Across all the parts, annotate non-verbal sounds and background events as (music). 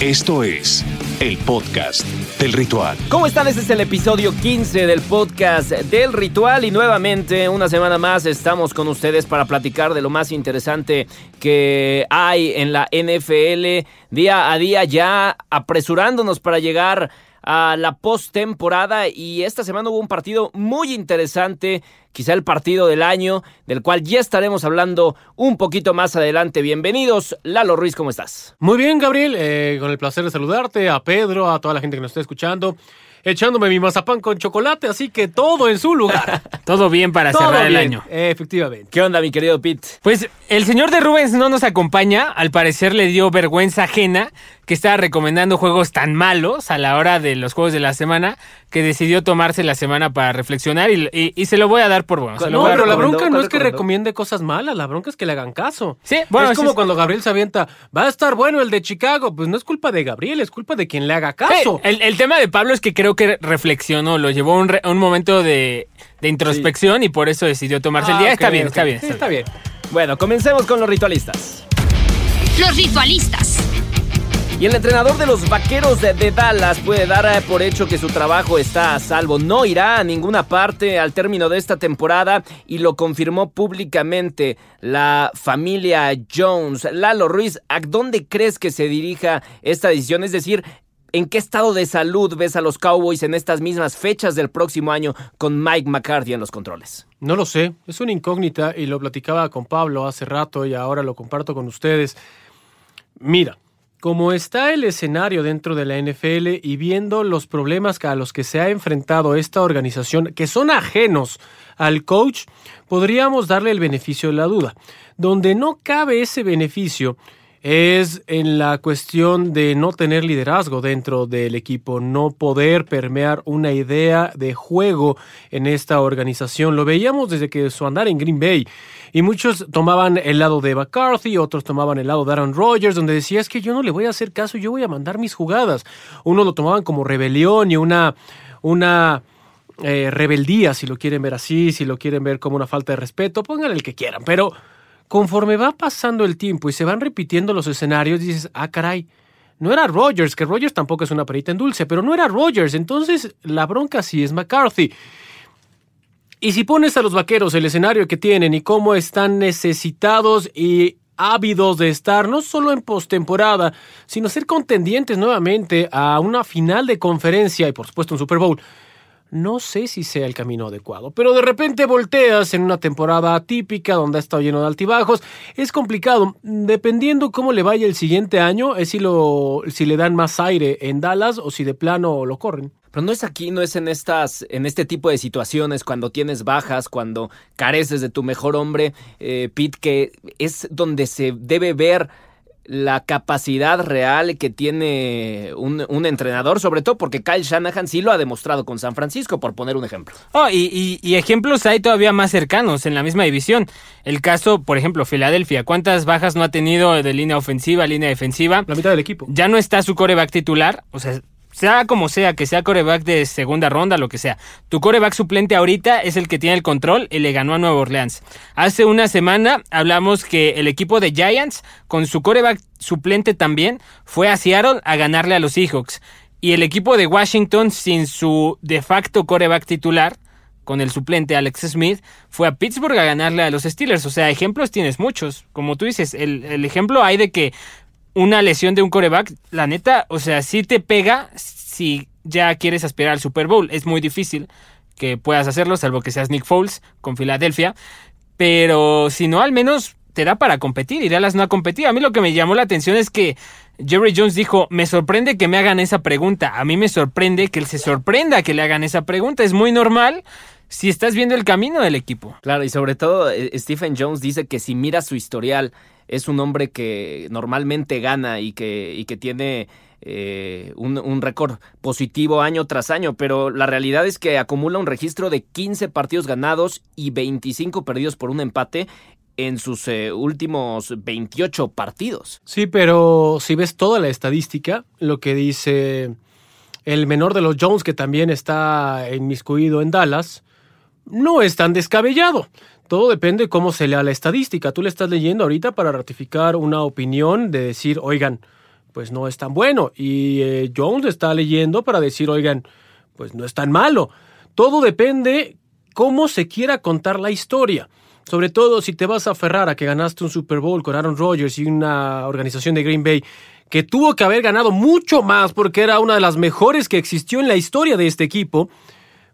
Esto es el podcast del ritual. ¿Cómo están? Este es el episodio 15 del podcast del ritual y nuevamente una semana más estamos con ustedes para platicar de lo más interesante que hay en la NFL día a día ya apresurándonos para llegar a la postemporada y esta semana hubo un partido muy interesante, quizá el partido del año, del cual ya estaremos hablando un poquito más adelante. Bienvenidos, Lalo Ruiz, ¿cómo estás? Muy bien, Gabriel, eh, con el placer de saludarte, a Pedro, a toda la gente que nos está escuchando echándome mi mazapán con chocolate, así que todo en su lugar. (laughs) todo bien para Todo cerrar el año. Efectivamente. ¿Qué onda, mi querido Pete? Pues el señor de Rubens no nos acompaña, al parecer le dio vergüenza ajena que estaba recomendando juegos tan malos a la hora de los juegos de la semana que decidió tomarse la semana para reflexionar y, y- y se lo voy a dar por bueno. se lo No, voy a pero la bronca no ¿Cuál es que recomendó? recomiende cosas malas, la bronca es que le hagan caso. Sí, bueno, es como sí, cuando Gabriel se avienta, va a estar bueno el de Chicago, pues no es culpa de Gabriel, es culpa de quien le haga caso. Sí, el, el tema de Pablo es que creo que reflexionó, lo llevó a un, re- a un momento de, de introspección y por eso decidió tomarse el Ah, día. está bien, está bien. Sí, está está bien. Bueno, comencemos con los ritualistas. Los ritualistas. Y el entrenador de los vaqueros de, de Dallas puede dar eh, por hecho que su trabajo está a salvo. No irá a ninguna parte al término de esta temporada y lo confirmó públicamente la familia Jones. Lalo Ruiz, ¿a dónde crees que se dirija esta decisión? Es decir, ¿en qué estado de salud ves a los Cowboys en estas mismas fechas del próximo año con Mike McCarthy en los controles? No lo sé, es una incógnita y lo platicaba con Pablo hace rato y ahora lo comparto con ustedes. Mira, como está el escenario dentro de la NFL y viendo los problemas a los que se ha enfrentado esta organización, que son ajenos al coach, podríamos darle el beneficio de la duda. Donde no cabe ese beneficio es en la cuestión de no tener liderazgo dentro del equipo, no poder permear una idea de juego en esta organización. Lo veíamos desde que su andar en Green Bay. Y muchos tomaban el lado de McCarthy, otros tomaban el lado de Aaron Rodgers, donde decía es que yo no le voy a hacer caso, yo voy a mandar mis jugadas. Unos lo tomaban como rebelión y una, una eh, rebeldía, si lo quieren ver así, si lo quieren ver como una falta de respeto, pónganle el que quieran. Pero conforme va pasando el tiempo y se van repitiendo los escenarios, dices, ah, caray, no era Rodgers, que Rodgers tampoco es una perita en dulce, pero no era Rodgers, entonces la bronca sí es McCarthy. Y si pones a los vaqueros el escenario que tienen y cómo están necesitados y ávidos de estar no solo en postemporada, sino ser contendientes nuevamente a una final de conferencia y por supuesto un Super Bowl, no sé si sea el camino adecuado, pero de repente volteas en una temporada atípica donde ha estado lleno de altibajos, es complicado. Dependiendo cómo le vaya el siguiente año, es si, lo, si le dan más aire en Dallas o si de plano lo corren. Pero no es aquí, no es en estas, en este tipo de situaciones, cuando tienes bajas, cuando careces de tu mejor hombre, eh, Pete, que es donde se debe ver la capacidad real que tiene un, un entrenador, sobre todo porque Kyle Shanahan sí lo ha demostrado con San Francisco, por poner un ejemplo. Oh, y, y- y ejemplos hay todavía más cercanos en la misma división. El caso, por ejemplo, Filadelfia. ¿Cuántas bajas no ha tenido de línea ofensiva, línea defensiva? La mitad del equipo. Ya no está su coreback titular. O sea, sea como sea, que sea coreback de segunda ronda, lo que sea. Tu coreback suplente ahorita es el que tiene el control y le ganó a Nueva Orleans. Hace una semana hablamos que el equipo de Giants, con su coreback suplente también, fue a Seattle a ganarle a los Seahawks. Y el equipo de Washington, sin su de facto coreback titular, con el suplente Alex Smith, fue a Pittsburgh a ganarle a los Steelers. O sea, ejemplos tienes muchos. Como tú dices, el, el ejemplo hay de que una lesión de un coreback, la neta, o sea, sí te pega si ya quieres aspirar al Super Bowl. Es muy difícil que puedas hacerlo, salvo que seas Nick Foles con Filadelfia. Pero si no, al menos te da para competir y Dallas no ha competido. A mí lo que me llamó la atención es que Jerry Jones dijo, me sorprende que me hagan esa pregunta. A mí me sorprende que él se sorprenda que le hagan esa pregunta. Es muy normal si estás viendo el camino del equipo. Claro, y sobre todo eh, Stephen Jones dice que si mira su historial, es un hombre que normalmente gana y que, y que tiene eh, un, un récord positivo año tras año, pero la realidad es que acumula un registro de 15 partidos ganados y 25 perdidos por un empate en sus eh, últimos 28 partidos. Sí, pero si ves toda la estadística, lo que dice el menor de los Jones, que también está inmiscuido en Dallas, no es tan descabellado. Todo depende cómo se lea la estadística. Tú le estás leyendo ahorita para ratificar una opinión de decir, oigan, pues no es tan bueno. Y eh, Jones está leyendo para decir, oigan, pues no es tan malo. Todo depende cómo se quiera contar la historia. Sobre todo si te vas a aferrar a que ganaste un Super Bowl con Aaron Rodgers y una organización de Green Bay que tuvo que haber ganado mucho más porque era una de las mejores que existió en la historia de este equipo,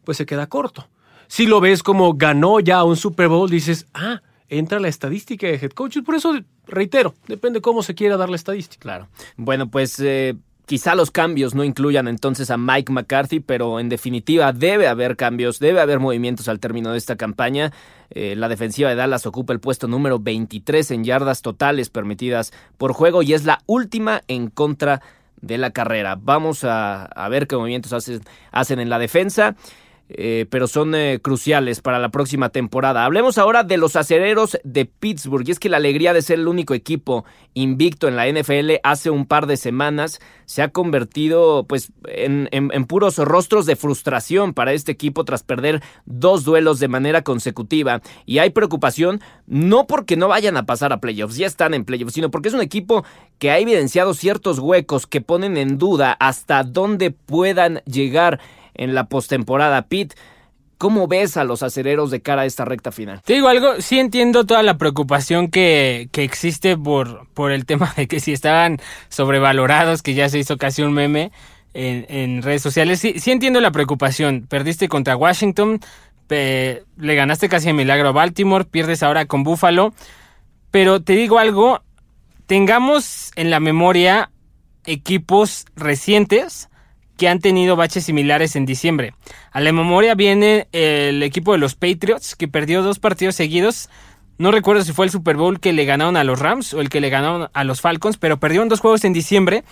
pues se queda corto. Si lo ves como ganó ya un Super Bowl, dices, ah, entra la estadística de head coach. Por eso, reitero, depende cómo se quiera dar la estadística. Claro. Bueno, pues eh, quizá los cambios no incluyan entonces a Mike McCarthy, pero en definitiva debe haber cambios, debe haber movimientos al término de esta campaña. Eh, la defensiva de Dallas ocupa el puesto número 23 en yardas totales permitidas por juego y es la última en contra de la carrera. Vamos a, a ver qué movimientos hacen, hacen en la defensa. Eh, pero son eh, cruciales para la próxima temporada. Hablemos ahora de los acereros de Pittsburgh. Y es que la alegría de ser el único equipo invicto en la NFL hace un par de semanas se ha convertido pues, en, en puros rostros de frustración para este equipo tras perder dos duelos de manera consecutiva. Y hay preocupación no porque no vayan a pasar a playoffs, ya están en playoffs, sino porque es un equipo que ha evidenciado ciertos huecos que ponen en duda hasta dónde puedan llegar en la postemporada. Pete, ¿cómo ves a los acereros de cara a esta recta final? Te digo algo, sí entiendo toda la preocupación que, que existe por, por el (laughs) tema de que si estaban sobrevalorados, que ya se hizo casi un meme en, redes sociales. Sí, sí entiendo la preocupación. Perdiste contra Washington, le ganaste casi a milagro a Baltimore, pierdes ahora con Buffalo. Pero te digo algo, tengamos en la memoria equipos recientes que han tenido baches similares en diciembre. A la memoria viene el equipo de los Patriots, que perdió dos partidos seguidos. No recuerdo si fue el Super Bowl que le ganaron a los Rams o el que le ganaron a los Falcons, pero perdieron dos juegos en diciembre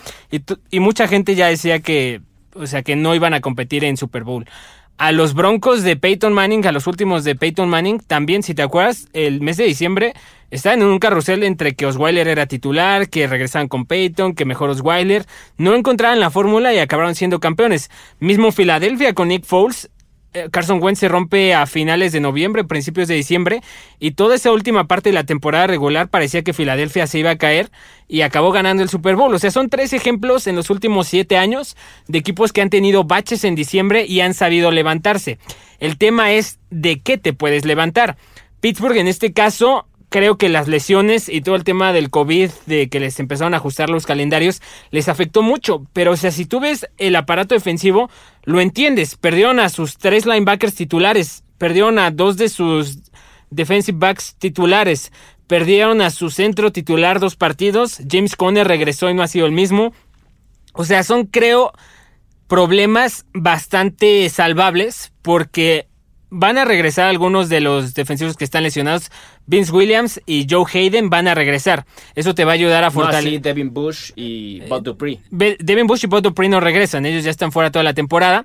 y, mucha gente ya decía que, o sea, que no iban a competir en Super Bowl a los Broncos de Peyton Manning, a los últimos de Peyton Manning, también, si te acuerdas, el mes de diciembre estaban en un carrusel entre que Osweiler era titular, que regresaban con Peyton, que mejor Osweiler, no encontraban la fórmula y acabaron siendo campeones. Mismo Filadelfia con Nick Foles, Carson Wentz se rompe a finales de noviembre, principios de diciembre, y toda esa última parte de la temporada regular parecía que Filadelfia se iba a caer y acabó ganando el Super Bowl. O sea, son tres ejemplos en los últimos siete años de equipos que han tenido baches en diciembre y han sabido levantarse. El tema es de qué te puedes levantar. Pittsburgh en este caso creo que las lesiones y todo el tema del COVID, de que les empezaron a ajustar los calendarios, les afectó mucho. Pero, o sea, si tú ves el aparato defensivo, lo entiendes. Perdieron a sus tres linebackers titulares, perdieron a dos de sus defensive backs titulares, perdieron a su centro titular dos partidos. James Conner regresó y no ha sido el mismo. O sea, son, creo, problemas bastante salvables porque van a regresar algunos de los defensivos que están lesionados. Vince Williams y Joe Hayden van a regresar. Eso te va a ayudar a fortalecer. No, Devin Bush y Bud Dupree. Devin Bush y Bud Dupree no regresan. Ellos ya están fuera toda la temporada.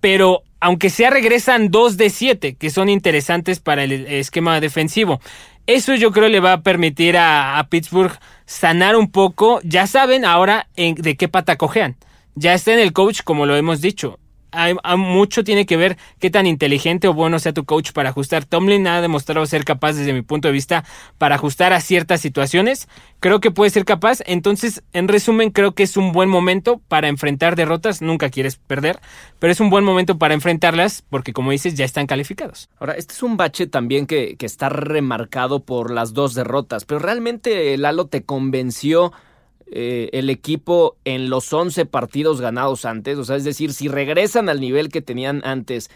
Pero aunque sea regresan dos de siete, que son interesantes para el esquema defensivo. Eso yo creo le va a permitir a, Pittsburgh sanar un poco. Ya saben ahora de qué pata cojean. Ya está en el coach, como lo hemos dicho hay, mucho tiene que ver qué tan inteligente o bueno sea tu coach para ajustar. Tomlin ha demostrado ser capaz, desde mi punto de vista, para ajustar a ciertas situaciones. Creo que puede ser capaz. Entonces, en resumen, creo que es un buen momento para enfrentar derrotas. Nunca quieres perder, pero es un buen momento para enfrentarlas porque, como dices, ya están calificados. Ahora, este es un bache también que, que está remarcado por las dos derrotas, pero realmente Lalo te convenció eh, el equipo en los 11 partidos ganados antes. O sea, es decir, si regresan al nivel que tenían antes,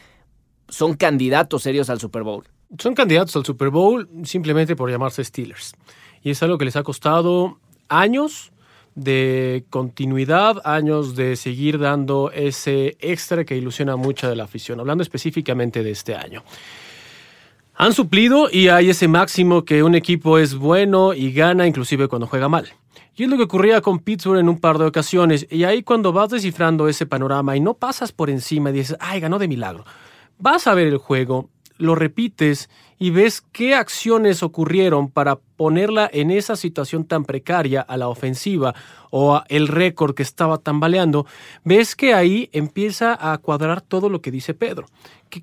son candidatos serios al Super Bowl. Son candidatos al Super Bowl simplemente por llamarse Steelers. Y es algo que les ha costado años de continuidad, años de seguir dando ese extra que ilusiona mucha de la afición, hablando específicamente de este año. Han suplido y hay ese máximo que un equipo es bueno y gana inclusive cuando juega mal. Y es lo que ocurría con Pittsburgh en un par de ocasiones. Y ahí cuando vas descifrando ese panorama y no pasas por encima y dices, ay, ganó de milagro. Vas a ver el juego, lo repites y ves qué acciones ocurrieron para ponerla en esa situación tan precaria a la ofensiva o a el récord que estaba tambaleando, ves que ahí empieza a cuadrar todo lo que dice Pedro.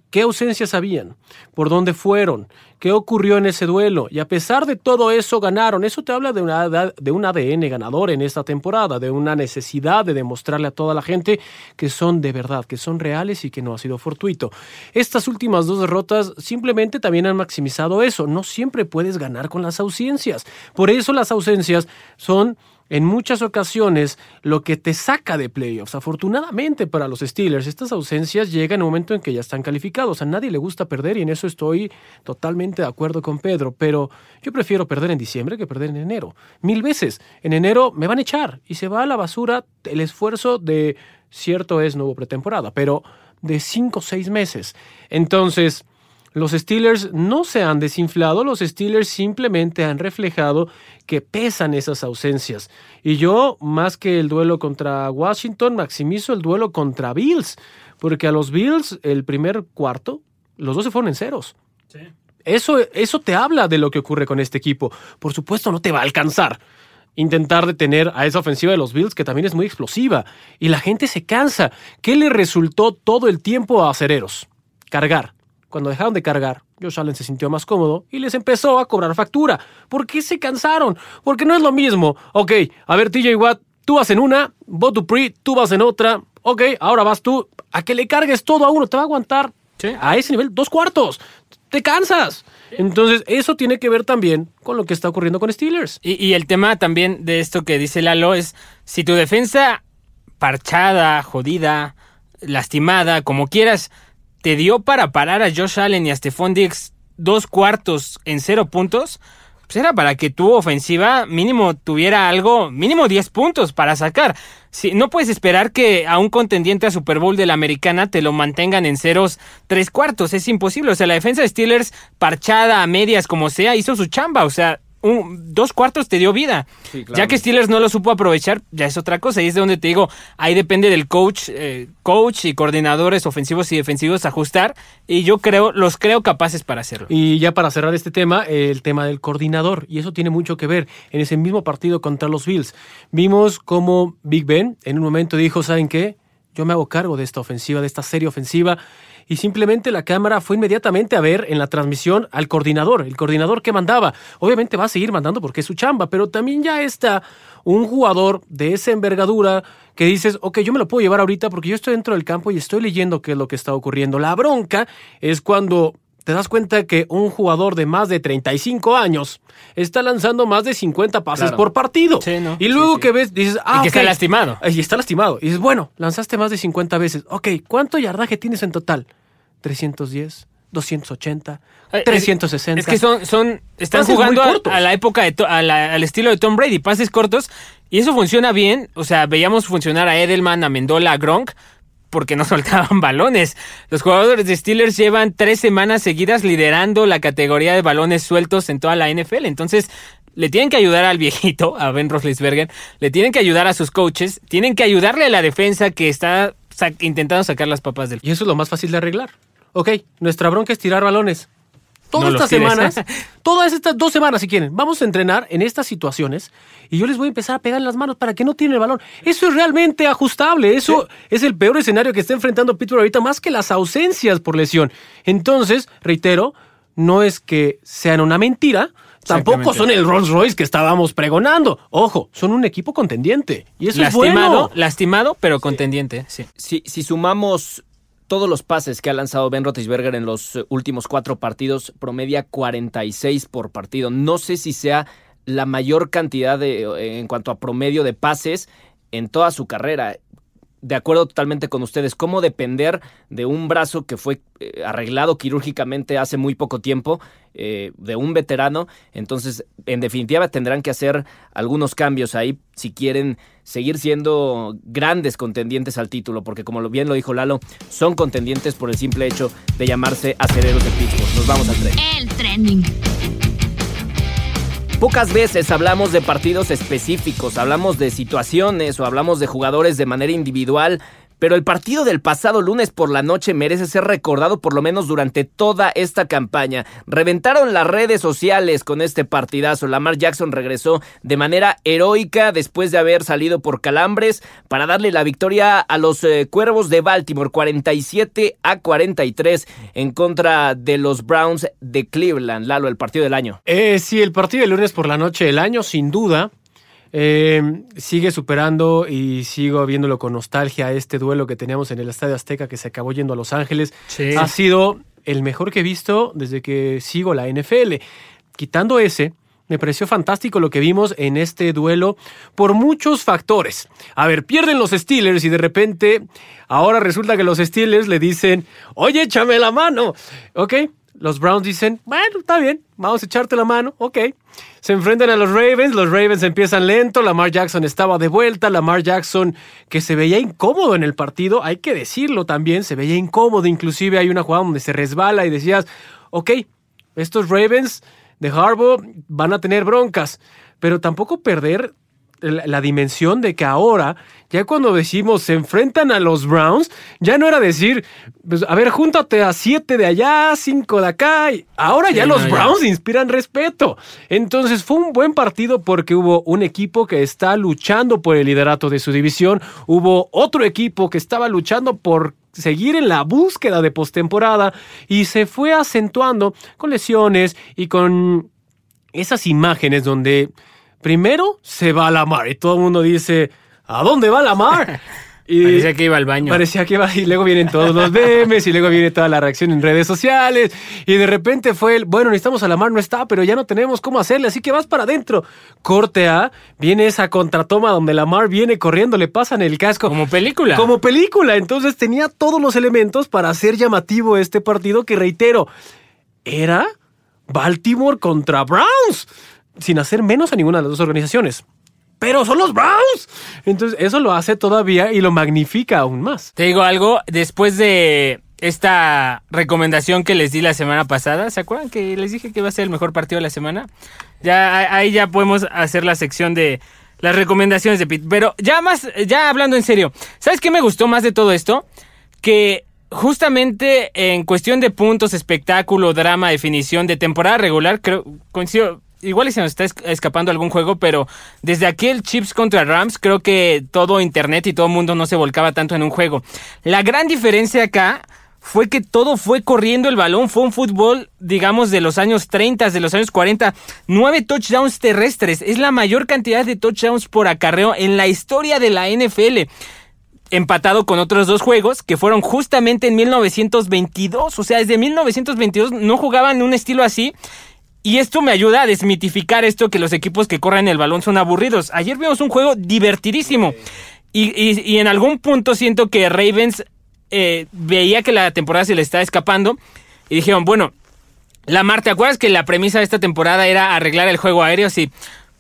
¿Qué, ausencias habían? ¿Por dónde fueron? ¿Qué ocurrió en ese duelo? Y a pesar de todo eso ganaron. Eso te habla de, una, de un ADN ganador en esta temporada, de una necesidad de demostrarle a toda la gente que son de verdad, que son reales y que no ha sido fortuito. Estas últimas dos derrotas simplemente también han maximizado eso. No siempre puedes ganar con las ausencias. Por eso las ausencias son en muchas ocasiones lo que te saca de playoffs. Afortunadamente para los Steelers, estas ausencias llegan en un momento en que ya están calificados. A nadie le gusta perder y en eso estoy totalmente de acuerdo con Pedro, pero yo prefiero perder en diciembre que perder en enero. Mil veces. En enero me van a echar y se va a la basura el esfuerzo de, cierto es, nuevo pretemporada, pero de cinco o seis meses. Entonces... Los Steelers no se han desinflado, los Steelers simplemente han reflejado que pesan esas ausencias. Y yo, más que el duelo contra Washington, maximizo el duelo contra Bills, porque a los Bills el primer cuarto, los dos se fueron en ceros. Eso, eso te habla de lo que ocurre con este equipo. Por supuesto, no te va a alcanzar intentar detener a esa ofensiva de los Bills, que también es muy explosiva. Y la gente se cansa. ¿Qué le resultó todo el tiempo a Acereros? Cargar cuando dejaron de cargar, Josh Allen se sintió más cómodo y les empezó a cobrar factura. ¿Por qué se cansaron? Porque no es lo mismo. Ok, a ver, TJ Watt, tú vas en una, Bo Dupree, tú vas en otra. Ok, ahora vas tú. A que le cargues todo a uno, te va a aguantar a ese nivel dos cuartos. Te cansas. Entonces, eso tiene que ver también con lo que está ocurriendo con Steelers. Y, y el tema también de esto que dice Lalo es, si tu defensa parchada, jodida, lastimada, como quieras, te dio para parar a Josh Allen y a Stephon Diggs dos cuartos en cero puntos, pues era para que tu ofensiva mínimo tuviera algo, mínimo 10 puntos para sacar. Si, no puedes esperar que a un contendiente a Super Bowl de la americana te lo mantengan en ceros tres cuartos, es imposible. O sea, la defensa de Steelers, parchada a medias como sea, hizo su chamba. O sea, un, dos cuartos te dio vida. Sí, claro. Ya que Steelers no lo supo aprovechar, ya es otra cosa. Y es de donde te digo, ahí depende del coach, eh, coach y coordinadores ofensivos y defensivos ajustar. Y yo creo, los creo capaces para hacerlo. Y ya para cerrar este tema, el tema del coordinador. Y eso tiene mucho que ver en ese mismo partido contra los Bills. Vimos cómo Big Ben en un momento dijo, ¿saben qué? Yo me hago cargo de esta ofensiva, de esta serie ofensiva y simplemente la cámara fue inmediatamente a ver en la transmisión al coordinador, el coordinador que mandaba. Obviamente va a seguir mandando porque es su chamba, pero también ya está un jugador de esa envergadura que dices, ok, yo me lo puedo llevar ahorita porque yo estoy dentro del campo y estoy leyendo qué es lo que está ocurriendo. La bronca es cuando te das cuenta que un jugador de más de 35 años está lanzando más de 50 pases claro. por partido. Sí, ¿no? Y luego sí, que ves, dices, ah, y que ok. está lastimado. Y está lastimado. Y dices, bueno, lanzaste más de 50 veces. Ok, ¿cuánto yardaje tienes en total? 310, 280, Eh, 360. Es que son, son, están Pases jugando a, la época, de to- a la- al estilo de Tom Brady, pases cortos, y eso funciona bien. O sea, veíamos funcionar a Edelman, a Mendola, a Gronk, porque no (laughs) soltaban balones. Los jugadores de Steelers llevan tres semanas seguidas liderando la categoría de balones sueltos en toda la NFL. Entonces, le tienen que ayudar al viejito, a Ben Roethlisberger, le tienen que ayudar a sus coaches, tienen que ayudarle a la defensa que está sa- intentando sacar las papas del Y eso es lo más fácil de arreglar. Ok, nuestra bronca es tirar balones. Todas No estas semanas, (laughs) todas estas dos semanas si quieren, vamos a entrenar en estas situaciones y yo les voy a empezar a pegar en las manos para que no tiren el balón. Eso es realmente ajustable, eso es el peor escenario que está enfrentando Pittsburgh ahorita, más que las ausencias por lesión. Entonces, reitero, no es que sean una mentira, tampoco son el Rolls Royce que estábamos pregonando. Ojo, son un equipo contendiente y eso es lastimado, bueno. lastimado, pero contendiente, sí. Si, si sumamos todos los pases que ha lanzado Ben Roethlisberger en los eh, últimos cuatro partidos, promedia 46 por partido. No sé si sea la mayor cantidad de, eh, en cuanto a promedio de pases en toda su carrera. De acuerdo totalmente con ustedes, ¿cómo depender de un brazo que fue eh, arreglado quirúrgicamente hace muy poco tiempo, eh, de un veterano? Entonces, en definitiva, tendrán que hacer algunos cambios ahí si quieren seguir siendo grandes contendientes al título, porque como bien lo dijo Lalo, son contendientes por el simple hecho de llamarse acereros de Pittsburgh. Nos vamos al tren. El. Pocas veces hablamos de partidos específicos, hablamos de situaciones o hablamos de jugadores de manera individual, pero el partido del pasado lunes por la noche merece ser recordado por lo menos durante toda esta campaña. Reventaron las redes sociales con este partidazo. Lamar Jackson regresó de manera heroica después de haber salido por calambres para darle la victoria a los eh, Cuervos de Baltimore 47 a 43 en contra de los Browns de Cleveland. Lalo, el partido del año. Eh, sí, el partido del lunes por la noche del año, sin duda. Eh, sigue superando y sigo viéndolo con nostalgia este duelo que teníamos en el Estadio Azteca que se acabó yendo a Los Ángeles. Sí. Ha sido el mejor que he visto desde que sigo la NFL. Quitando ese, me pareció fantástico lo que vimos en este duelo por muchos factores. A ver, pierden los Steelers y de repente ahora resulta que los Steelers le dicen, oye, échame la mano. Ok, los Browns dicen, bueno, está bien, vamos a echarte la mano, ok. Se enfrentan a los Ravens, los Ravens empiezan lento, Lamar Jackson estaba de vuelta, Lamar Jackson que se veía incómodo en el partido, hay que decirlo también, se veía incómodo, inclusive hay una jugada donde se resbala y decías, ok, estos Ravens de Harbaugh van a tener broncas, pero tampoco perder la, la dimensión de que ahora, ya cuando decimos se enfrentan a los Browns, ya no era decir, pues, a ver, júntate a siete de allá, cinco de acá. y ahora Sí, ya no, los ya. Browns inspiran respeto. Entonces fue un buen partido porque hubo un equipo que está luchando por el liderato de su división, hubo otro equipo que estaba luchando por seguir en la búsqueda de postemporada y se fue acentuando con lesiones y con esas imágenes donde primero se va Lamar y todo el mundo dice, ¿a dónde va Lamar? (laughs) Y Parecía que iba al baño. Parecía que iba y luego vienen todos los memes y luego viene toda la reacción en redes sociales y de repente fue el, bueno, necesitamos a Lamar, no está, pero ya no tenemos cómo hacerle, así que vas para adentro. Corte A, viene esa contratoma donde Lamar viene corriendo, le pasan el casco. Como película. Como película, entonces tenía todos los elementos para hacer llamativo este partido que reitero, era Baltimore contra Browns, sin hacer menos a ninguna de las dos organizaciones. Pero son los Browns. Entonces eso lo hace todavía y lo magnifica aún más. Te digo algo, después de esta recomendación que les di la semana pasada, ¿se acuerdan que les dije que iba a ser el mejor partido de la semana? Ya ahí ya podemos hacer la sección de las recomendaciones de Pete. Pero ya más, ya hablando en serio, ¿sabes qué me gustó más de todo esto? Que justamente en cuestión de puntos, espectáculo, drama, definición de temporada regular, creo, coincido, igual se nos está es- escapando algún juego, pero desde aquel Chips contra Rams, creo que todo internet y todo mundo no se volcaba tanto en un juego. La gran diferencia acá fue que todo fue corriendo el balón, fue un fútbol, digamos, de los años 30, de los años 40, nueve touchdowns terrestres, es la mayor cantidad de touchdowns por acarreo en la historia de la NFL empatado con otros dos juegos que fueron justamente en 1922. O sea, desde 1922 no jugaban un estilo así. Y esto me ayuda a desmitificar esto que los equipos que corren el balón son aburridos. Ayer vimos un juego divertidísimo. Y, en algún punto siento que Ravens eh, veía que la temporada se le está escapando. Y dijeron, bueno, Lamar, ¿te acuerdas que la premisa de esta temporada era arreglar el juego aéreo? Sí.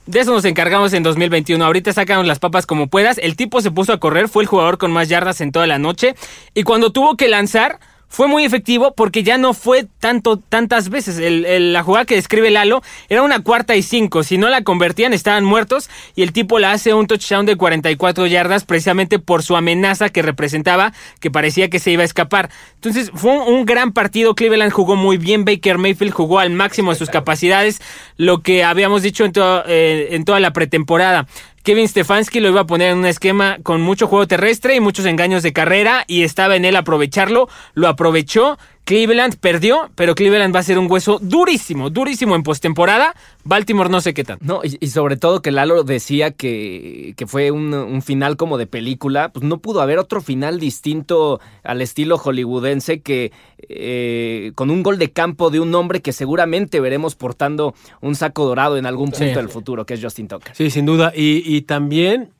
De eso nos encargamos en 2021. Ahorita sacamos las papas como puedas. El tipo se puso a correr, fue el jugador con más yardas en toda la noche. Y cuando tuvo que lanzar, fue muy efectivo porque ya no fue tanto, tantas veces. El- el- la jugada que describe Lalo era una cuarta y cinco. Si no la convertían, estaban muertos. Y el tipo la hace un touchdown de 44 yardas precisamente por su amenaza que representaba, que parecía que se iba a escapar. Entonces fue un, un gran partido. Cleveland jugó muy bien. Baker Mayfield jugó al máximo de sus capacidades. Lo que habíamos dicho en, to- eh, en toda la pretemporada. Kevin Stefanski lo iba a poner en un esquema con mucho juego terrestre y muchos engaños de carrera y estaba en él aprovecharlo, lo aprovechó. Cleveland perdió, pero Cleveland va a ser un hueso durísimo, durísimo en postemporada. Baltimore no sé qué tal. No, y, y sobre todo que Lalo decía que, que fue un, un final como de película, pues no pudo haber otro final distinto al estilo hollywoodense que eh, con un gol de campo de un hombre que seguramente veremos portando un saco dorado en algún punto Sí. del futuro, que es Justin Tucker. Sí, sin duda. Y, y también,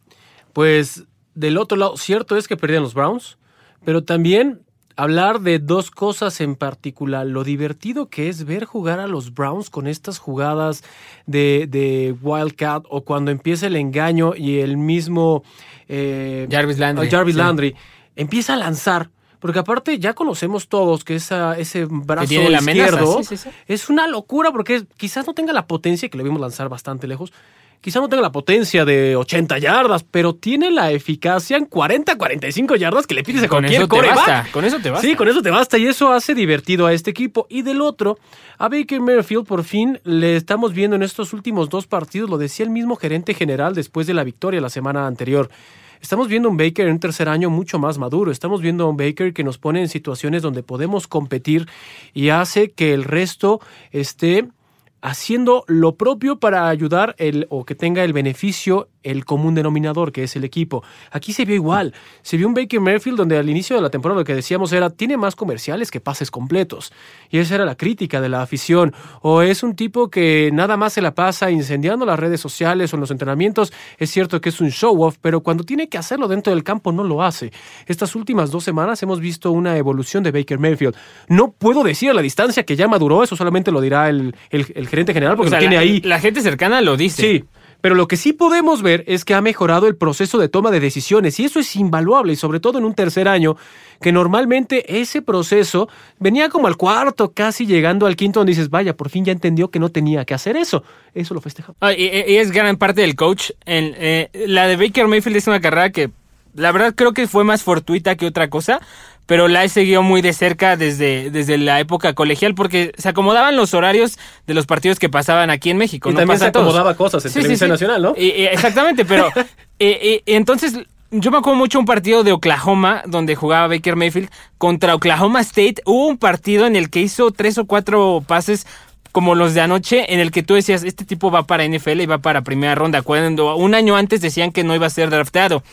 pues, del otro lado, cierto es que perdían los Browns, pero también hablar de dos cosas en particular. Lo divertido que es ver jugar a los Browns con estas jugadas de, de Wildcat o cuando empieza el engaño y el mismo eh, Jarvis Landry. Jarvis Sí. Landry empieza a lanzar. Porque aparte ya conocemos todos que esa, ese brazo amenaza, izquierdo sí, sí, sí. es una locura porque quizás no tenga la potencia, que lo vimos lanzar bastante lejos, quizá no tenga la potencia de 80 yardas, pero tiene la eficacia en 40, 45 yardas que le pides a Con cualquier eso te basta, con eso te basta. Sí, con eso te basta y eso hace divertido a este equipo. Y del otro, a Baker Mayfield por fin le estamos viendo en estos últimos dos partidos, lo decía el mismo gerente general después de la victoria la semana anterior. Estamos viendo un Baker en un tercer año mucho más maduro. Estamos viendo a un Baker que nos pone en situaciones donde podemos competir y hace que el resto esté haciendo lo propio para ayudar el, o que tenga el beneficio el común denominador que es el equipo. Aquí se vio igual. Se vio un Baker Mayfield donde al inicio de la temporada lo que decíamos era tiene más comerciales que pases completos. Y esa era la crítica de la afición. O es un tipo que nada más se la pasa incendiando las redes sociales o en los entrenamientos. Es cierto que es un show off, pero cuando tiene que hacerlo dentro del campo no lo hace. Estas últimas dos semanas hemos visto una evolución de Baker Mayfield. No puedo decir a la distancia que ya maduró, eso solamente lo dirá el, el- el gerente general porque O sea, lo tiene la, ahí. la gente cercana lo dice. Sí, pero lo que sí podemos ver es que ha mejorado el proceso de toma de decisiones y eso es invaluable y sobre todo en un tercer año que normalmente ese proceso venía como al cuarto, casi llegando al quinto donde dices, vaya, por fin ya entendió que no tenía que hacer eso. Eso lo festejamos. Ah, y, es gran parte del coach. En, eh, la de Baker Mayfield es una carrera que la verdad creo que fue más fortuita que otra cosa, pero la he seguido muy de cerca desde, desde la época colegial porque se acomodaban los horarios de los partidos que pasaban aquí en México. Y no también se todos. acomodaba cosas en Televisión Nacional, ¿no? Y- y- exactamente, pero (laughs) eh, eh, entonces yo me acuerdo mucho un partido de Oklahoma donde jugaba Baker Mayfield contra Oklahoma State. Hubo un partido en el que hizo tres o cuatro pases como los de anoche, en el que tú decías, este tipo va para NFL y va para primera ronda, cuando un año antes decían que no iba a ser drafteado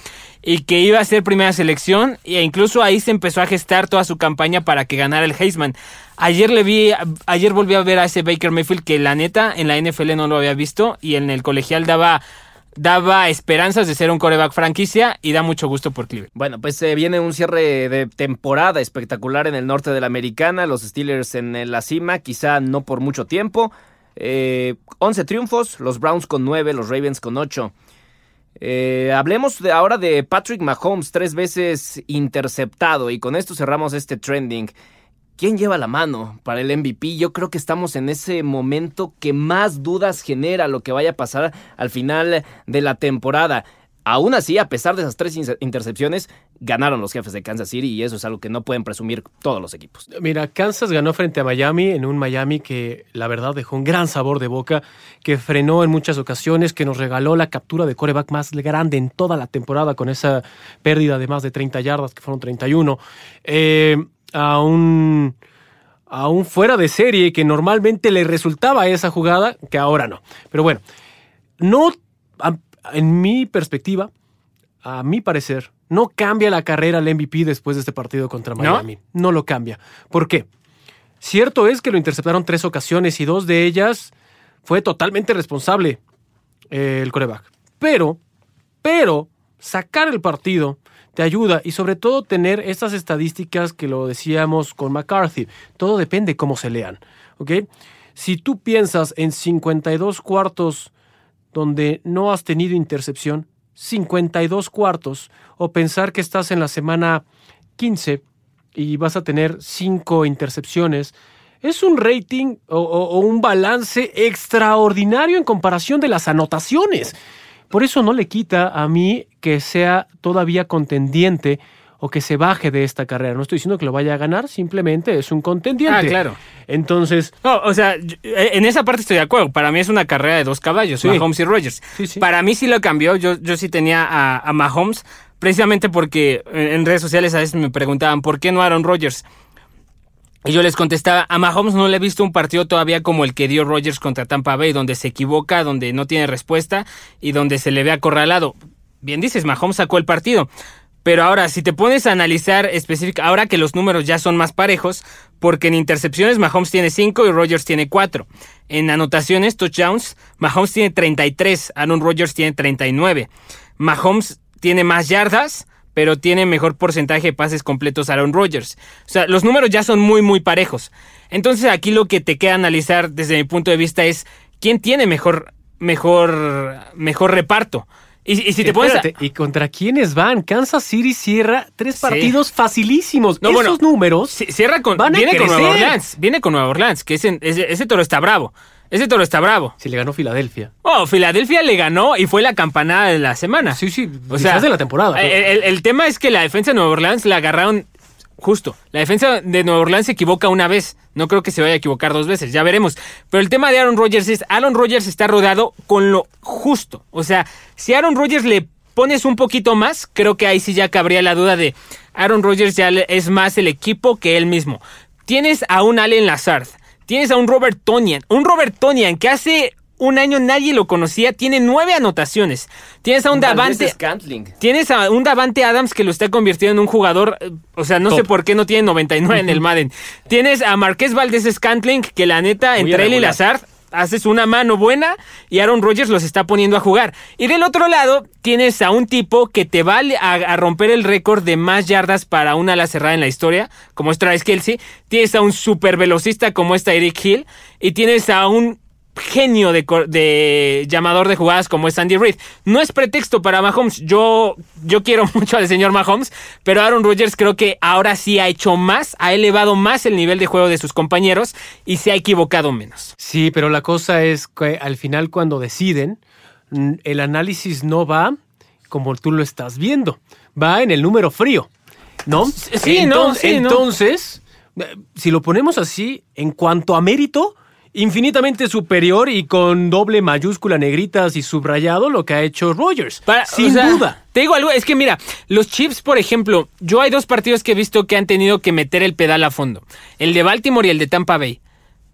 y que iba a ser primera selección, e incluso ahí se empezó a gestar toda su campaña para que ganara el Heisman. Ayer le vi, ayer volví a ver a ese Baker Mayfield que la neta en la NFL no lo había visto y en el colegial daba daba esperanzas de ser un coreback franquicia y da mucho gusto por Cleveland. Bueno, pues se viene un cierre de temporada espectacular en el norte de la americana, los Steelers en la cima, quizá no por mucho tiempo. Eh, 11 triunfos, los Browns con 9, los Ravens con 8. Eh, hablemos de, ahora de Patrick Mahomes, tres veces interceptado, y con esto cerramos este trending. ¿Quién lleva la mano para el MVP? Yo creo que estamos en ese momento que más dudas genera lo que vaya a pasar al final de la temporada. Aún así, a pesar de esas tres intercepciones, ganaron los jefes de Kansas City y eso es algo que no pueden presumir todos los equipos. Mira, Kansas ganó frente a Miami en un Miami que la verdad dejó un gran sabor de boca, que frenó en muchas ocasiones, que nos regaló la captura de coreback más grande en toda la temporada con esa pérdida de más de 30 yardas, que fueron 31. Eh, a un a un fuera de serie que normalmente le resultaba esa jugada, que ahora no. Pero bueno, no, en mi perspectiva, a mi parecer, no cambia la carrera al MVP después de este partido contra Miami. No, no lo cambia. ¿Por qué? Cierto es que lo interceptaron tres ocasiones y dos de ellas fue totalmente responsable eh, el coreback. Pero, pero, sacar el partido te ayuda y sobre todo tener estas estadísticas que lo decíamos con McCarthy. Todo depende cómo se lean, ¿ok? Si tú piensas en 52 cuartos donde no has tenido intercepción, 52 cuartos, o pensar que estás en la semana 15 y vas a tener 5 intercepciones, es un rating o, o, o un balance extraordinario en comparación de las anotaciones. Por eso no le quita a mí que sea todavía contendiente o que se baje de esta carrera. No estoy diciendo que lo vaya a ganar, simplemente es un contendiente. Ah, claro. Entonces. No, o sea, en esa parte estoy de acuerdo. Para mí es una carrera de dos caballos, sí. Mahomes y Rogers. Sí, sí. Para mí sí lo cambió. Yo, yo sí tenía a, a, Mahomes, precisamente porque en redes sociales a veces me preguntaban, ¿por qué no Aaron Rodgers? Y yo les contestaba, a Mahomes no le he visto un partido todavía como el que dio Rodgers contra Tampa Bay, donde se equivoca, donde no tiene respuesta y donde se le ve acorralado. Bien dices, Mahomes sacó el partido. Pero ahora, si te pones a analizar específica, ahora que los números ya son más parejos, porque en intercepciones Mahomes tiene 5 y Rodgers tiene 4. En anotaciones, touchdowns, Mahomes tiene 33, Aaron Rodgers tiene 39. Mahomes tiene más yardas, pero tiene mejor porcentaje de pases completos Aaron Rodgers. O sea, los números ya son muy, muy parejos. Entonces aquí lo que te queda analizar desde mi punto de vista es quién tiene mejor, mejor, mejor reparto. Y, y, si te Espérate, pones a... ¿y contra quiénes van? Kansas City cierra tres sí. partidos facilísimos. No, Esos bueno, números cierra con van viene con. Nueva Orleans, viene con Nueva Orleans, que ese, ese, ese toro está bravo. Ese toro está bravo. Si le ganó Filadelfia. Oh, Filadelfia le ganó y fue la campanada de la semana. Sí, sí, O sea, de la temporada. El, el- el tema es que la defensa de Nueva Orleans la agarraron justo. La defensa de Nueva Orleans se equivoca una vez. No creo que se vaya a equivocar dos veces, ya veremos. Pero el tema de Aaron Rodgers es, Aaron Rodgers está rodado con lo justo. O sea, si Aaron Rodgers le pones un poquito más, creo que ahí sí ya cabría la duda de Aaron Rodgers ya es más el equipo que él mismo. Tienes a un Allen Lazard, tienes a un Robert Tonian, un Robert Tonian que hace un año nadie lo conocía, tiene nueve anotaciones. Tienes a un Davante... Tienes a un Davante Adams que lo está convirtiendo en un jugador, eh, o sea, no sé por qué no tiene 99 en el Madden. Tienes a Marqués Valdés Scantling, que la neta, Muy entre él y. Lazard, haces una mano buena y Aaron Rodgers los está poniendo a jugar. Y del otro lado, tienes a un tipo que te va a, a romper el récord de más yardas para una ala cerrada en la historia, como es Travis Kelsey. Tienes a un super velocista como es Tyreek Hill. Y tienes a un genio de, llamador de jugadas como es Andy Reid. No es pretexto para Mahomes. Yo, yo quiero (laughs) mucho al señor Mahomes, pero Aaron Rodgers creo que ahora sí ha hecho más, ha elevado más el nivel de juego de sus compañeros y se ha equivocado menos. Sí, pero la cosa es que al final cuando deciden, el análisis no va como tú lo estás viendo, va en el número frío, ¿no? sí, no, sí, no. Entonces, eh, si lo ponemos así, en cuanto a mérito, infinitamente superior y con doble mayúscula negritas y subrayado lo que ha hecho Rogers. Para- sin o sea, duda. Te digo algo, es que mira, los Chiefs, por ejemplo, yo hay dos partidos que he visto que han tenido que meter el pedal a fondo. El de Baltimore y el de Tampa Bay.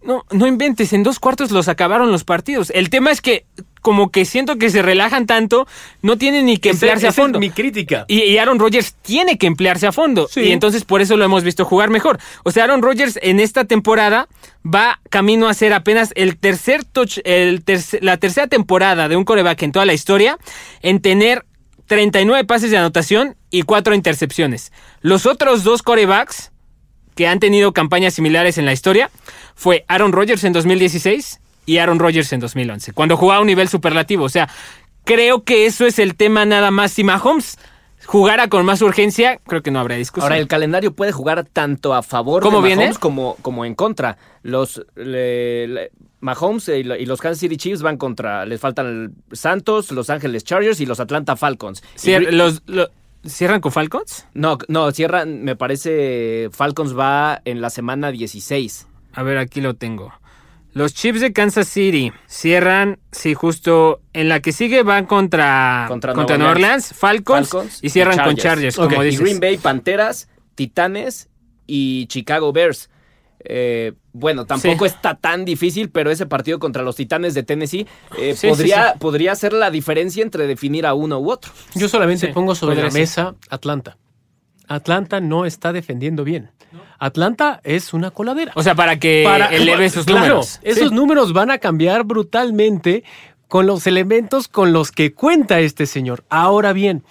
No, no inventes, en dos cuartos los acabaron los partidos. El tema es que como que siento que se relajan tanto, no tienen ni que Ese- emplearse a esa es fondo. mi crítica. Y, y Aaron Rodgers tiene que emplearse a fondo. Sí. Y entonces por eso lo hemos visto jugar mejor. O sea, Aaron Rodgers en esta temporada va camino a ser apenas el tercer touch, el terce- la tercera temporada de un coreback en toda la historia en tener 39 pases de anotación y 4 intercepciones. Los otros dos corebacks que han tenido campañas similares en la historia fue Aaron Rodgers en 2016 y Aaron Rodgers en 2011, cuando jugaba a un nivel superlativo. O sea, creo que eso es el tema nada más. Si Mahomes jugara con más urgencia, creo que no habría discusión. Ahora, el calendario puede jugar tanto a favor ¿Cómo de viene? Mahomes como, como en contra. Los le- le- Mahomes y, lo- y los Kansas City Chiefs van contra. Les faltan el Santos, Los Ángeles Chargers y los Atlanta Falcons. Y los, ¿Cierran con Falcons? No, no, cierran, me parece, Falcons va en la semana 16. A ver, aquí lo tengo. Los Chiefs de Kansas City cierran, sí, justo en la que sigue van contra, Contra contra, Nueva Nueva Orleans, Orleans, Falcons, Falcons y cierran y con Chargers. Como Ok, y dices. Green Bay, Panteras, Titanes y Chicago Bears. Eh, bueno, tampoco Sí. está tan difícil, pero ese partido contra los Titanes de Tennessee eh, Sí, podría, sí, sí. podría ser la diferencia entre definir a uno u otro. Yo solamente Sí, pongo sobre podría la ser. mesa Atlanta. Atlanta no está defendiendo bien. Atlanta es una coladera. O sea, para que Para- eleve sus Claro, números. Esos Sí. números van a cambiar brutalmente con los elementos con los que cuenta este señor. Ahora bien,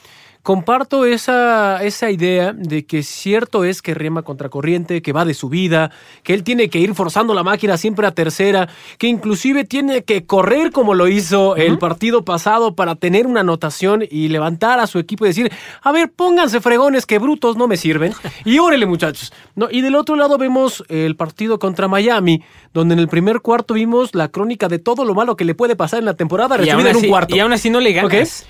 comparto esa, esa idea de que cierto es que rema contracorriente, que va de su vida, que él tiene que ir forzando la máquina siempre a tercera, que inclusive tiene que correr como lo hizo el partido pasado para tener una anotación y levantar a su equipo y decir, a ver, pónganse fregones que brutos no me sirven. (laughs) Y órale muchachos. No, y del otro lado vemos el partido contra Miami, donde en el primer cuarto vimos la crónica de todo lo malo que le puede pasar en la temporada Y resumida en un así, cuarto. y aún así no le ganas.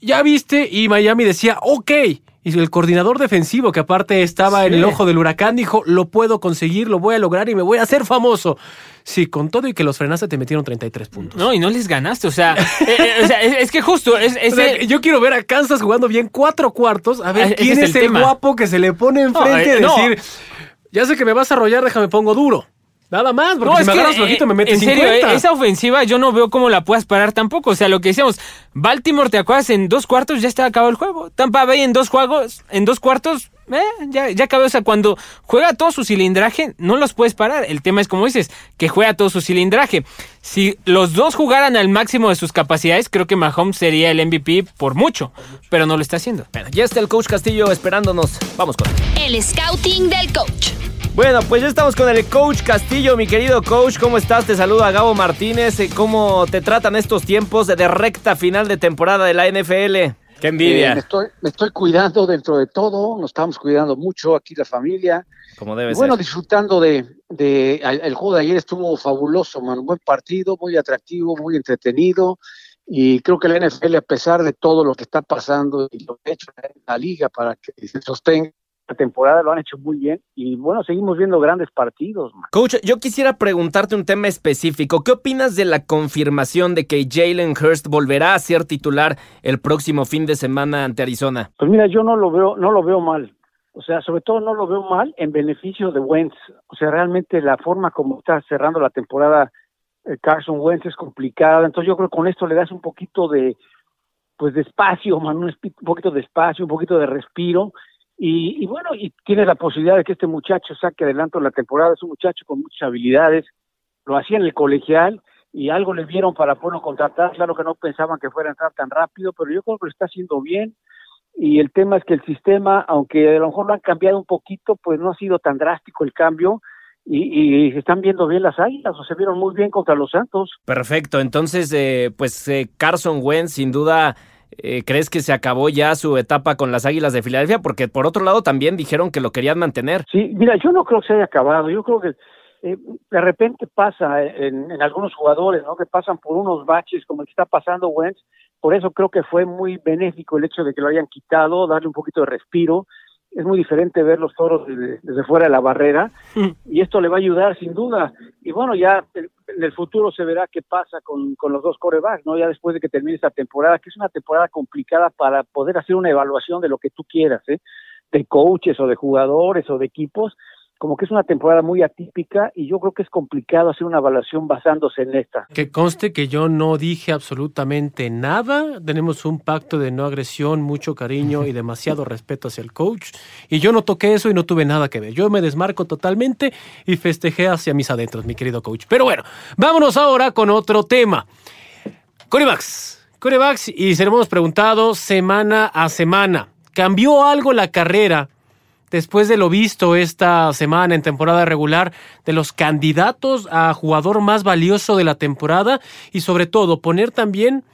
Ya viste, y Miami decía, ok. Y el coordinador defensivo, que aparte estaba en el ojo del huracán, dijo, lo puedo conseguir, lo voy a lograr y me voy a hacer famoso. Sí, con todo y que los frenaste te metieron 33 puntos. No, y no les ganaste. O sea, (laughs) eh, eh, o sea, es, es que justo, es, es O sea, el- yo quiero ver a Kansas jugando bien cuatro cuartos. A Ah, ver, ese ¿quién es el guapo que se le pone enfrente eh, y no. decir, ya sé que me vas a arrollar, déjame pongo duro? Nada más, porque No, si es me que, agarras eh, flojito me metes En serio, 50. eh, esa ofensiva yo no veo cómo la puedas parar tampoco. O sea, lo que decíamos, Baltimore, ¿te acuerdas? En dos cuartos ya está acabado el juego. Tampa Bay en dos juegos, en dos cuartos, eh, ya, ya acabó. O sea, cuando juega todo su cilindraje, no los puedes parar. El tema es, como dices, que juega todo su cilindraje. Si los dos jugaran al máximo de sus capacidades, creo que Mahomes sería el MVP por mucho, pero no lo está haciendo. Bueno, ya está el coach Castillo esperándonos. Vamos con él. El scouting del coach. Bueno, pues ya estamos con el coach Castillo, mi querido coach. ¿Cómo estás? Te saluda Gabo Martínez. Eh, ¿Cómo te tratan estos tiempos de, recta final de temporada de la NFL? ¡Qué Eh, envidia! me, estoy, me estoy cuidando dentro de todo, nos estamos cuidando mucho aquí la familia. Como debe Y bueno, ser. disfrutando de, de el juego de ayer estuvo fabuloso, man, buen partido, muy atractivo, muy entretenido y creo que la NFL a pesar de todo lo que está pasando y lo que ha hecho la liga para que se sostenga temporada lo han hecho muy bien y bueno, seguimos viendo grandes partidos. Man. Coach, yo quisiera preguntarte un tema específico. ¿Qué opinas de la confirmación de que Jalen Hurst volverá a ser titular el próximo fin de semana ante Arizona? Pues mira, yo no lo veo, no lo veo mal. O sea, sobre todo no lo veo mal en beneficio de Wentz. O sea, realmente la forma como está cerrando la temporada eh, Carson Wentz es complicada. Entonces yo creo que con esto le das un poquito de, pues de espacio, man, un, poquito de espacio, un poquito de respiro. Y, y, bueno, y tiene la posibilidad de que este muchacho saque adelante la temporada. Es un muchacho con muchas habilidades. Lo hacía en el colegial y algo le vieron para poderlo contratar. Claro que no pensaban que fuera a entrar tan rápido, pero yo creo que lo está haciendo bien y el tema es que el sistema, aunque a lo mejor lo han cambiado un poquito, pues no ha sido tan drástico el cambio y, se están viendo bien las águilas, o se vieron muy bien contra los Santos. Perfecto, entonces, eh, pues eh, Carson Wentz, sin duda, eh, ¿crees que se acabó ya su etapa con las águilas de Filadelfia? Porque por otro lado también dijeron que lo querían mantener. Sí, mira, yo no creo que se haya acabado, yo creo que de repente pasa en, en, algunos jugadores, ¿no? Que pasan por unos baches como el que está pasando Wentz por eso creo que fue muy benéfico el hecho de que lo hayan quitado, darle un poquito de respiro. Es muy diferente ver los toros desde, fuera de la barrera mm. y esto le va a ayudar sin duda. Y bueno, ya en el futuro se verá qué pasa con, con los dos corebacks, ¿no? Ya después de que termine esta temporada, que es una temporada complicada para poder hacer una evaluación de lo que tú quieras, ¿eh? De coaches o de jugadores o de equipos como que es una temporada muy atípica y yo creo que es complicado hacer una evaluación basándose en esta. Que conste que yo no dije absolutamente nada, tenemos un pacto de no agresión, mucho cariño y (laughs) demasiado respeto hacia el coach y yo no toqué eso y no tuve nada que ver. Yo me desmarco totalmente y festejé hacia mis adentros, mi querido coach. Pero bueno, vámonos ahora con otro tema. Corebacks, corebacks y seremos preguntados semana a semana. ¿Cambió algo la carrera después de lo visto esta semana en temporada regular, de los candidatos a jugador más valioso de la temporada y sobre todo poner también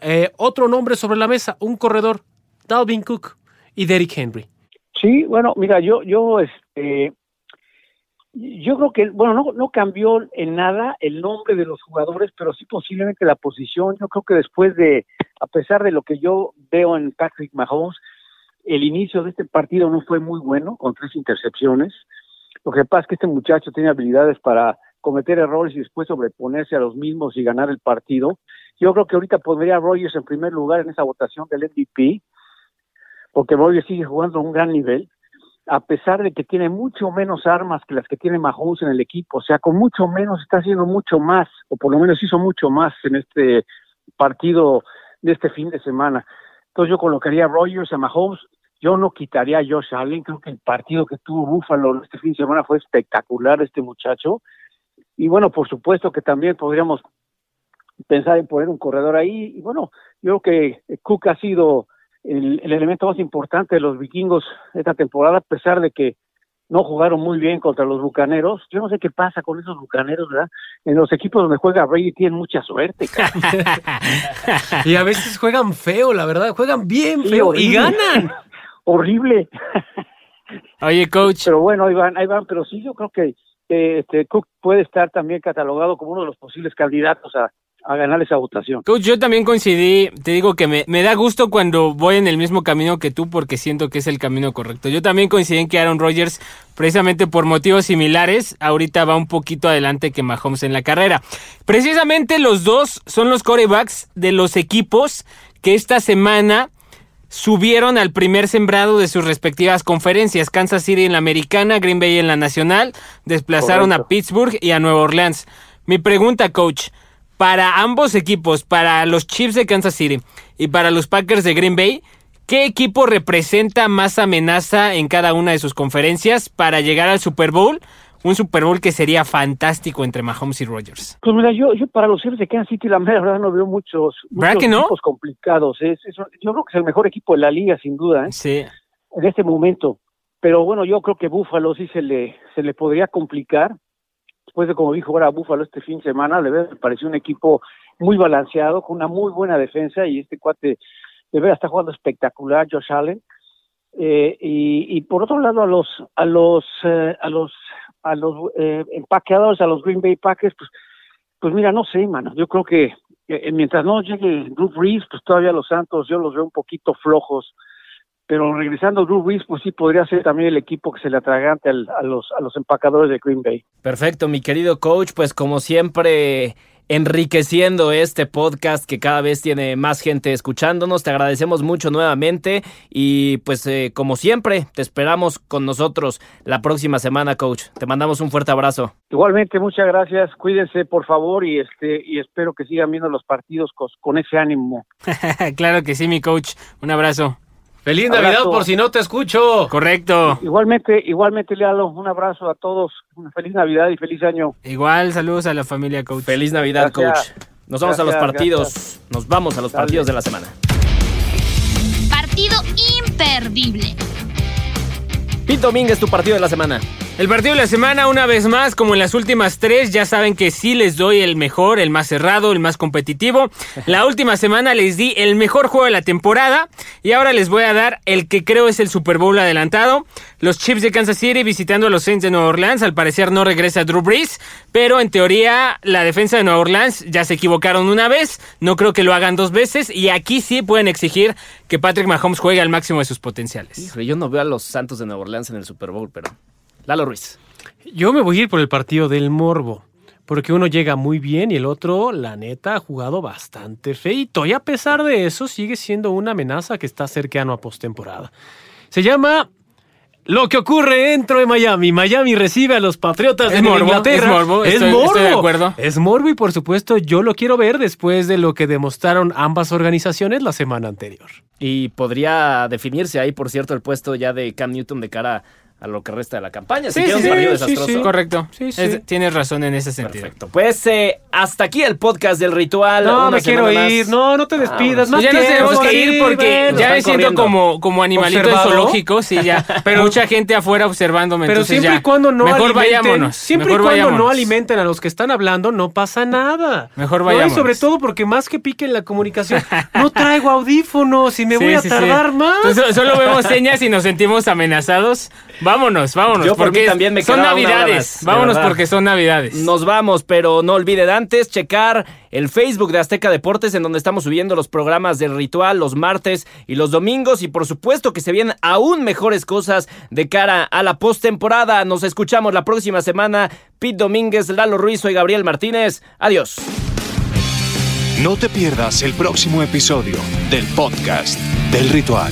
eh, otro nombre sobre la mesa, un corredor, Dalvin Cook y Derrick Henry. Sí, bueno, mira, yo, yo, este, yo creo que, bueno, no, no cambió en nada el nombre de los jugadores, pero sí posiblemente la posición. Yo creo que después de, a pesar de lo que yo veo en Patrick Mahomes, el inicio de este partido no fue muy bueno, con tres intercepciones. Lo que pasa es que este muchacho tiene habilidades para cometer errores y después sobreponerse a los mismos y ganar el partido. Yo creo que ahorita pondría a Rogers en primer lugar en esa votación del MVP, porque Rogers sigue jugando a un gran nivel, a pesar de que tiene mucho menos armas que las que tiene Mahomes en el equipo. O sea, con mucho menos está haciendo mucho más, o por lo menos hizo mucho más en este partido de este fin de semana. Entonces yo colocaría a Rogers, a Mahomes, yo no quitaría a Josh Allen, creo que el partido que tuvo Buffalo este fin de semana fue espectacular este muchacho. Y bueno, por supuesto que también podríamos pensar en poner un corredor ahí. Y bueno, yo creo que Cook ha sido el, el elemento más importante de los vikingos esta temporada, a pesar de que no jugaron muy bien contra los bucaneros. Yo no sé qué pasa con esos bucaneros, ¿verdad? En los equipos donde juega Brady tienen mucha suerte. (laughs) y a veces juegan feo, la verdad, juegan bien feo y, ganan. (laughs) horrible. (laughs) Oye, coach. Pero bueno, ahí van, ahí van, pero sí, yo creo que este, Cook puede estar también catalogado como uno de los posibles candidatos a, a ganar esa votación. Coach, yo también coincidí, te digo que me, me, da gusto cuando voy en el mismo camino que tú porque siento que es el camino correcto. Yo también coincidí en que Aaron Rodgers, precisamente por motivos similares, ahorita va un poquito adelante que Mahomes en la carrera. Precisamente los dos son los corebacks de los equipos que esta semana subieron al primer sembrado de sus respectivas conferencias. Kansas City en la americana, Green Bay en la nacional, desplazaron a Pittsburgh y a Nueva Orleans. Mi pregunta, coach, para ambos equipos, para los Chiefs de Kansas City y para los Packers de Green Bay, ¿qué equipo representa más amenaza en cada una de sus conferencias para llegar al Super Bowl? Un Super Bowl que sería fantástico entre Mahomes y Rodgers. Pues mira, yo, yo para los Chiefs de Kansas City, la verdad no veo muchos, muchos equipos complicados. yo creo que es el mejor equipo de la liga, sin duda. ¿eh? Sí. En este momento. Pero bueno, yo creo que Buffalo sí se le, se le podría complicar después de como dijo ahora Búfalo este fin de semana, de verdad me pareció un equipo muy balanceado, con una muy buena defensa y este cuate de verdad está jugando espectacular, Josh Allen. Eh, y, y, por otro lado a los a los eh, a los a los eh, empaqueadores, a los Green Bay Packers, pues, pues mira, no sé, mano. Yo creo que eh, mientras no llegue Drew Brees, pues todavía los Santos yo los veo un poquito flojos. Pero regresando Drew Brees, pues sí podría ser también el equipo que se le atragante al, a, los, a los empacadores de Green Bay. Perfecto, mi querido coach, pues como siempre enriqueciendo este podcast que cada vez tiene más gente escuchándonos. Te agradecemos mucho nuevamente y pues eh, como siempre te esperamos con nosotros la próxima semana, coach. Te mandamos un fuerte abrazo. Igualmente, muchas gracias. Cuídense, por favor, y este y espero que sigan viendo los partidos con, con ese ánimo. (laughs) claro que sí, mi coach. Un abrazo. Feliz Navidad por si no te escucho. Correcto. Igualmente, igualmente, Lealo, un abrazo a todos. Una feliz Navidad y feliz año. Igual, saludos a la familia, coach. Feliz Navidad, Gracias. coach. Nos vamos a los partidos. gracias. Nos vamos a los Dale. partidos de la semana. Partido imperdible. Pete Domínguez, tu partido de la semana. El partido de la semana, una vez más, como en las últimas tres, ya saben que sí les doy el mejor, el más cerrado, el más competitivo. La (laughs) última semana les di el mejor juego de la temporada y ahora les voy a dar el que creo es el Super Bowl adelantado. Los Chiefs de Kansas City visitando a los Saints de Nueva Orleans. Al parecer no regresa Drew Brees, pero en teoría la defensa de Nueva Orleans ya se equivocaron una vez. No creo que lo hagan dos veces y aquí sí pueden exigir que Patrick Mahomes juegue al máximo de sus potenciales. Yo no veo a los Santos de Nueva Orleans en el Super Bowl, pero. Lalo Ruiz. Yo me voy a ir por el partido del morbo. Porque uno llega muy bien y el otro, la neta, ha jugado bastante feito. Y a pesar de eso, sigue siendo una amenaza que está cercano a postemporada. Se llama Lo que ocurre dentro de Miami. Miami recibe a los Patriotas Es de morbo, Inglaterra. es morbo, estoy- estoy de acuerdo. Es morbo y por supuesto yo lo quiero ver después de lo que demostraron ambas organizaciones la semana anterior. Y podría definirse ahí, por cierto, el puesto ya de Cam Newton de cara a lo que resta de la campaña. Sí, sí, sí, desastroso. sí. Correcto. Sí, sí. Es- tienes razón en ese sentido. Perfecto. Pues eh, hasta aquí el podcast del ritual. No, Una me quiero más. ir. No, no te despidas. Más ya nos tiempo, tenemos que ir porque bueno. ya me siento corriendo. como, como animalito ¿Observado? zoológico, sí, ya. (laughs) Pero- Mucha gente afuera observándome. Pero entonces siempre ya. y cuando no Mejor alimenten, vayámonos. siempre mejor y cuando no vayámonos. alimenten a los que están hablando, no pasa nada. Mejor No, y vayámonos. sobre todo porque más que pique en la comunicación, no traigo audífonos y me (laughs) Sí, voy a sí, sí. tardar más. Entonces, solo vemos señas y nos sentimos amenazados. (laughs) Vámonos, vámonos. Yo por porque mí también me son quedaba una hora navidades. vámonos porque son navidades. Nos vamos, pero no olviden antes checar el Facebook de Azteca Deportes en donde estamos subiendo los programas del ritual los martes y los domingos y por supuesto que se vienen aún mejores cosas de cara a la postemporada. Nos escuchamos la próxima semana. Pete Domínguez, Lalo Ruiz y Gabriel Martínez. Adiós. No te pierdas el próximo episodio del podcast del ritual.